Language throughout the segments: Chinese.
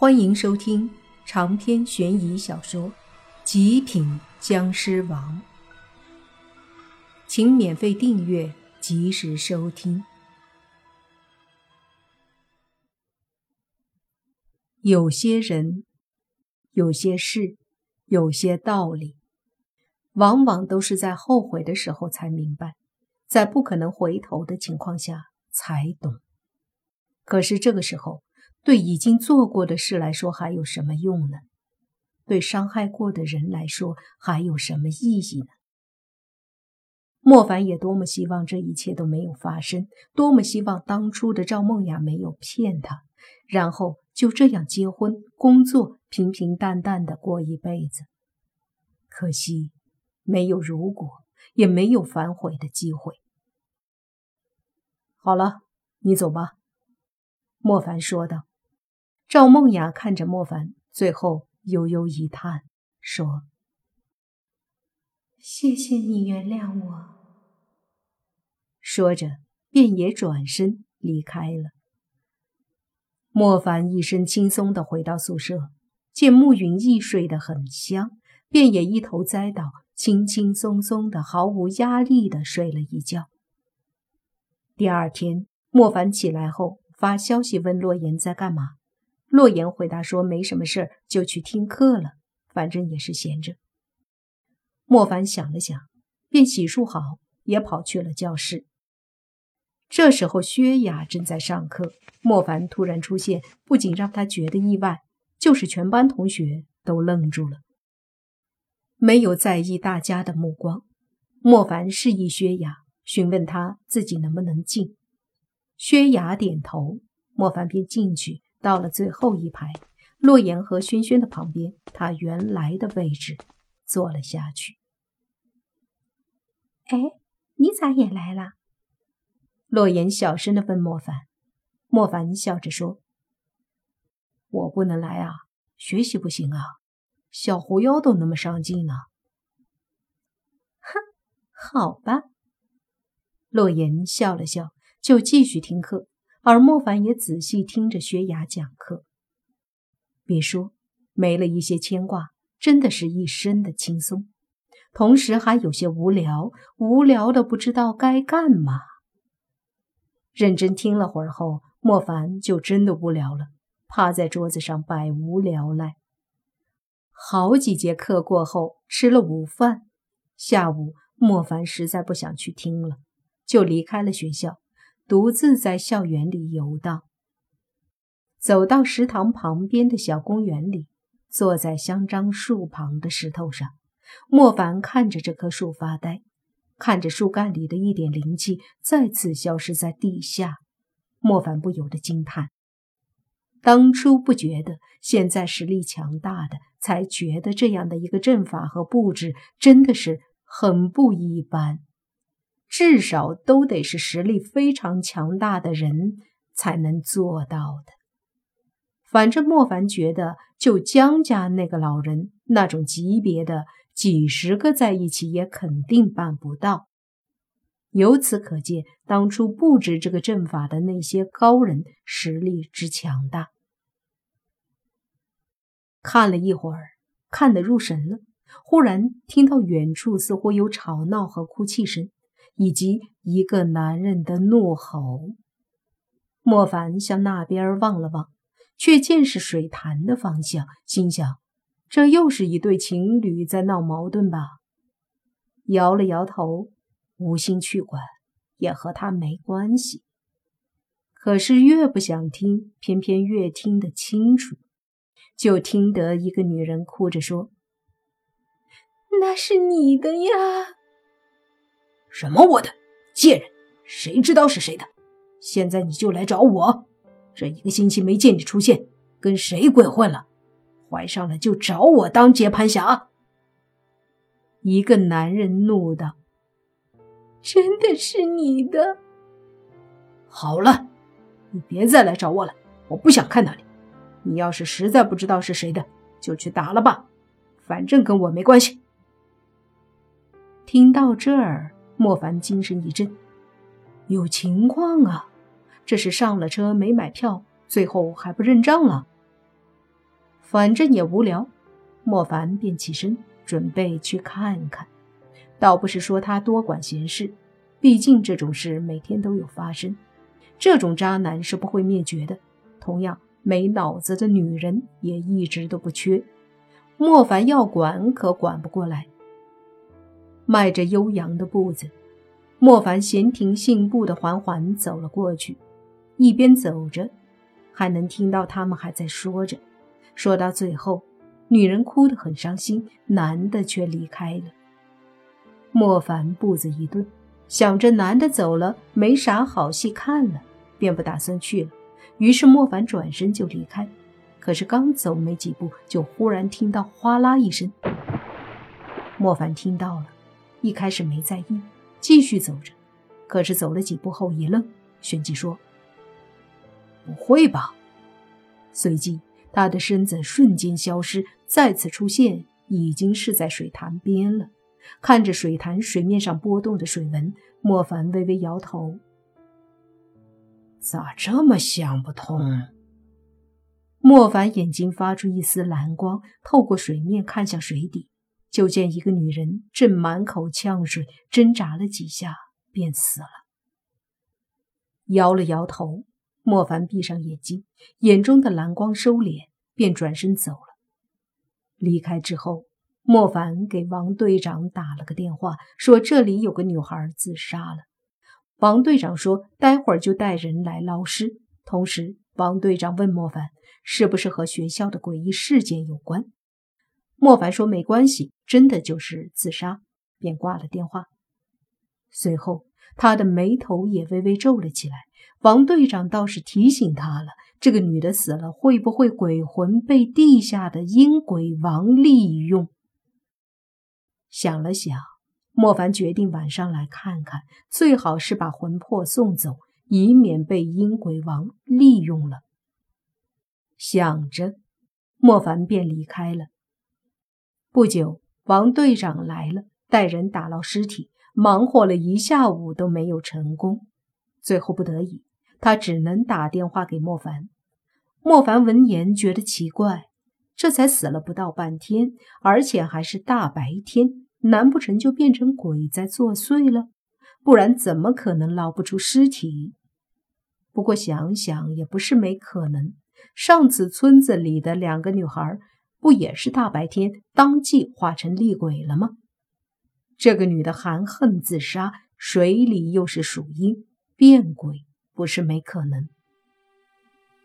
欢迎收听长篇悬疑小说《极品僵尸王》，请免费订阅，及时收听。有些人，有些事，有些道理，往往都是在后悔的时候才明白，在不可能回头的情况下才懂。可是这个时候。对已经做过的事来说，还有什么用呢？对伤害过的人来说，还有什么意义呢？莫凡也多么希望这一切都没有发生，多么希望当初的赵梦雅没有骗他，然后就这样结婚、工作，平平淡淡的过一辈子。可惜，没有如果，也没有反悔的机会。好了，你走吧。”莫凡说道。赵梦雅看着莫凡，最后悠悠一叹，说：“谢谢你原谅我。”说着，便也转身离开了。莫凡一身轻松的回到宿舍，见慕云逸睡得很香，便也一头栽倒，轻轻松松的、毫无压力的睡了一觉。第二天，莫凡起来后发消息问洛言在干嘛。洛言回答说：“没什么事就去听课了，反正也是闲着。”莫凡想了想，便洗漱好，也跑去了教室。这时候，薛雅正在上课。莫凡突然出现，不仅让他觉得意外，就是全班同学都愣住了，没有在意大家的目光。莫凡示意薛雅，询问他自己能不能进。薛雅点头，莫凡便进去。到了最后一排，洛言和轩轩的旁边，他原来的位置坐了下去。哎，你咋也来了？洛言小声的问莫凡。莫凡笑着说：“我不能来啊，学习不行啊。小狐妖都那么上进呢。”哼，好吧。洛言笑了笑，就继续听课。而莫凡也仔细听着薛雅讲课，别说没了一些牵挂，真的是一身的轻松，同时还有些无聊，无聊的不知道该干嘛。认真听了会儿后，莫凡就真的无聊了，趴在桌子上百无聊赖。好几节课过后，吃了午饭，下午莫凡实在不想去听了，就离开了学校。独自在校园里游荡，走到食堂旁边的小公园里，坐在香樟树旁的石头上，莫凡看着这棵树发呆，看着树干里的一点灵气再次消失在地下，莫凡不由得惊叹：当初不觉得，现在实力强大的才觉得这样的一个阵法和布置真的是很不一般。至少都得是实力非常强大的人才能做到的。反正莫凡觉得，就江家那个老人那种级别的，几十个在一起也肯定办不到。由此可见，当初布置这个阵法的那些高人实力之强大。看了一会儿，看得入神了，忽然听到远处似乎有吵闹和哭泣声。以及一个男人的怒吼。莫凡向那边望了望，却见是水潭的方向，心想：这又是一对情侣在闹矛盾吧？摇了摇头，无心去管，也和他没关系。可是越不想听，偏偏越听得清楚，就听得一个女人哭着说：“那是你的呀。”什么我的贱人，谁知道是谁的？现在你就来找我，这一个星期没见你出现，跟谁鬼混了？怀上了就找我当接盘侠。一个男人怒道：“真的是你的？好了，你别再来找我了，我不想看到你。你要是实在不知道是谁的，就去打了吧，反正跟我没关系。”听到这儿。莫凡精神一振，有情况啊！这是上了车没买票，最后还不认账了。反正也无聊，莫凡便起身准备去看看。倒不是说他多管闲事，毕竟这种事每天都有发生。这种渣男是不会灭绝的，同样没脑子的女人也一直都不缺。莫凡要管可管不过来，迈着悠扬的步子，莫凡闲庭信步的缓缓走了过去，一边走着，还能听到他们还在说着。说到最后，女人哭得很伤心，男的却离开了。莫凡步子一顿，想着男的走了，没啥好戏看了，便不打算去了。于是莫凡转身就离开。可是刚走没几步，就忽然听到哗啦一声。莫凡听到了，一开始没在意，继续走着。可是走了几步后一愣，旋即说：“不会吧？”随即。他的身子瞬间消失，再次出现已经是在水潭边了。看着水潭水面上波动的水纹，莫凡微微摇头：“咋这么想不通？”莫凡眼睛发出一丝蓝光，透过水面看向水底，就见一个女人正满口呛水，挣扎了几下便死了。摇了摇头。莫凡闭上眼睛，眼中的蓝光收敛，便转身走了。离开之后，莫凡给王队长打了个电话，说这里有个女孩自杀了。王队长说待会儿就带人来捞尸。同时，王队长问莫凡是不是和学校的诡异事件有关。莫凡说没关系，真的就是自杀，便挂了电话。随后，他的眉头也微微皱了起来。王队长倒是提醒他了：这个女的死了，会不会鬼魂被地下的阴鬼王利用？想了想，莫凡决定晚上来看看，最好是把魂魄送走，以免被阴鬼王利用了。想着，莫凡便离开了。不久，王队长来了，带人打捞尸体，忙活了一下午都没有成功，最后不得已。他只能打电话给莫凡。莫凡闻言觉得奇怪，这才死了不到半天，而且还是大白天，难不成就变成鬼在作祟了？不然怎么可能捞不出尸体？不过想想也不是没可能。上次村子里的两个女孩，不也是大白天当即化成厉鬼了吗？这个女的含恨自杀，水里又是属阴，变鬼。不是没可能。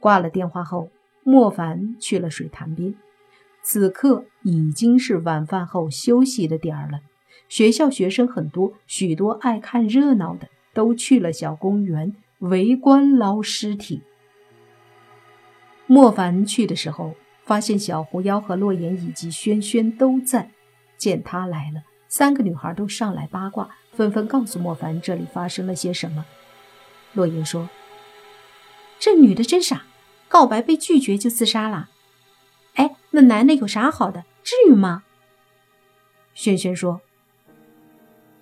挂了电话后，莫凡去了水潭边。此刻已经是晚饭后休息的点儿了。学校学生很多，许多爱看热闹的都去了小公园围观捞尸体。莫凡去的时候，发现小狐妖和洛言以及轩轩都在。见他来了，三个女孩都上来八卦，纷纷告诉莫凡这里发生了些什么。洛言说：“这女的真傻，告白被拒绝就自杀了。哎，那男的有啥好的？至于吗？”轩轩说：“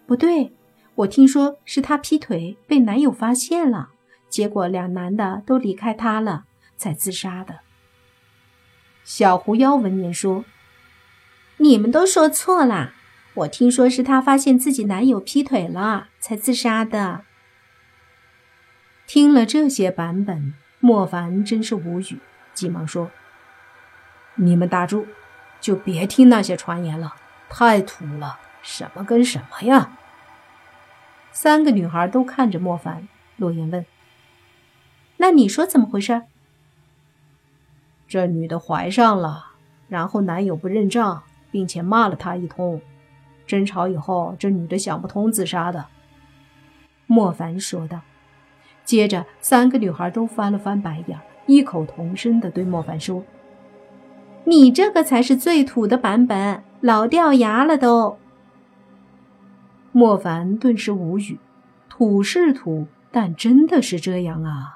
不对，我听说是他劈腿被男友发现了，结果两男的都离开他了，才自杀的。”小狐妖闻言说：“你们都说错了，我听说是她发现自己男友劈腿了，才自杀的。”听了这些版本，莫凡真是无语，急忙说：“你们打住，就别听那些传言了，太土了，什么跟什么呀！”三个女孩都看着莫凡。洛言问：“那你说怎么回事？”这女的怀上了，然后男友不认账，并且骂了她一通，争吵以后，这女的想不通自杀的。”莫凡说道。接着，三个女孩都翻了翻白眼，异口同声地对莫凡说：“你这个才是最土的版本，老掉牙了都。”莫凡顿时无语，土是土，但真的是这样啊！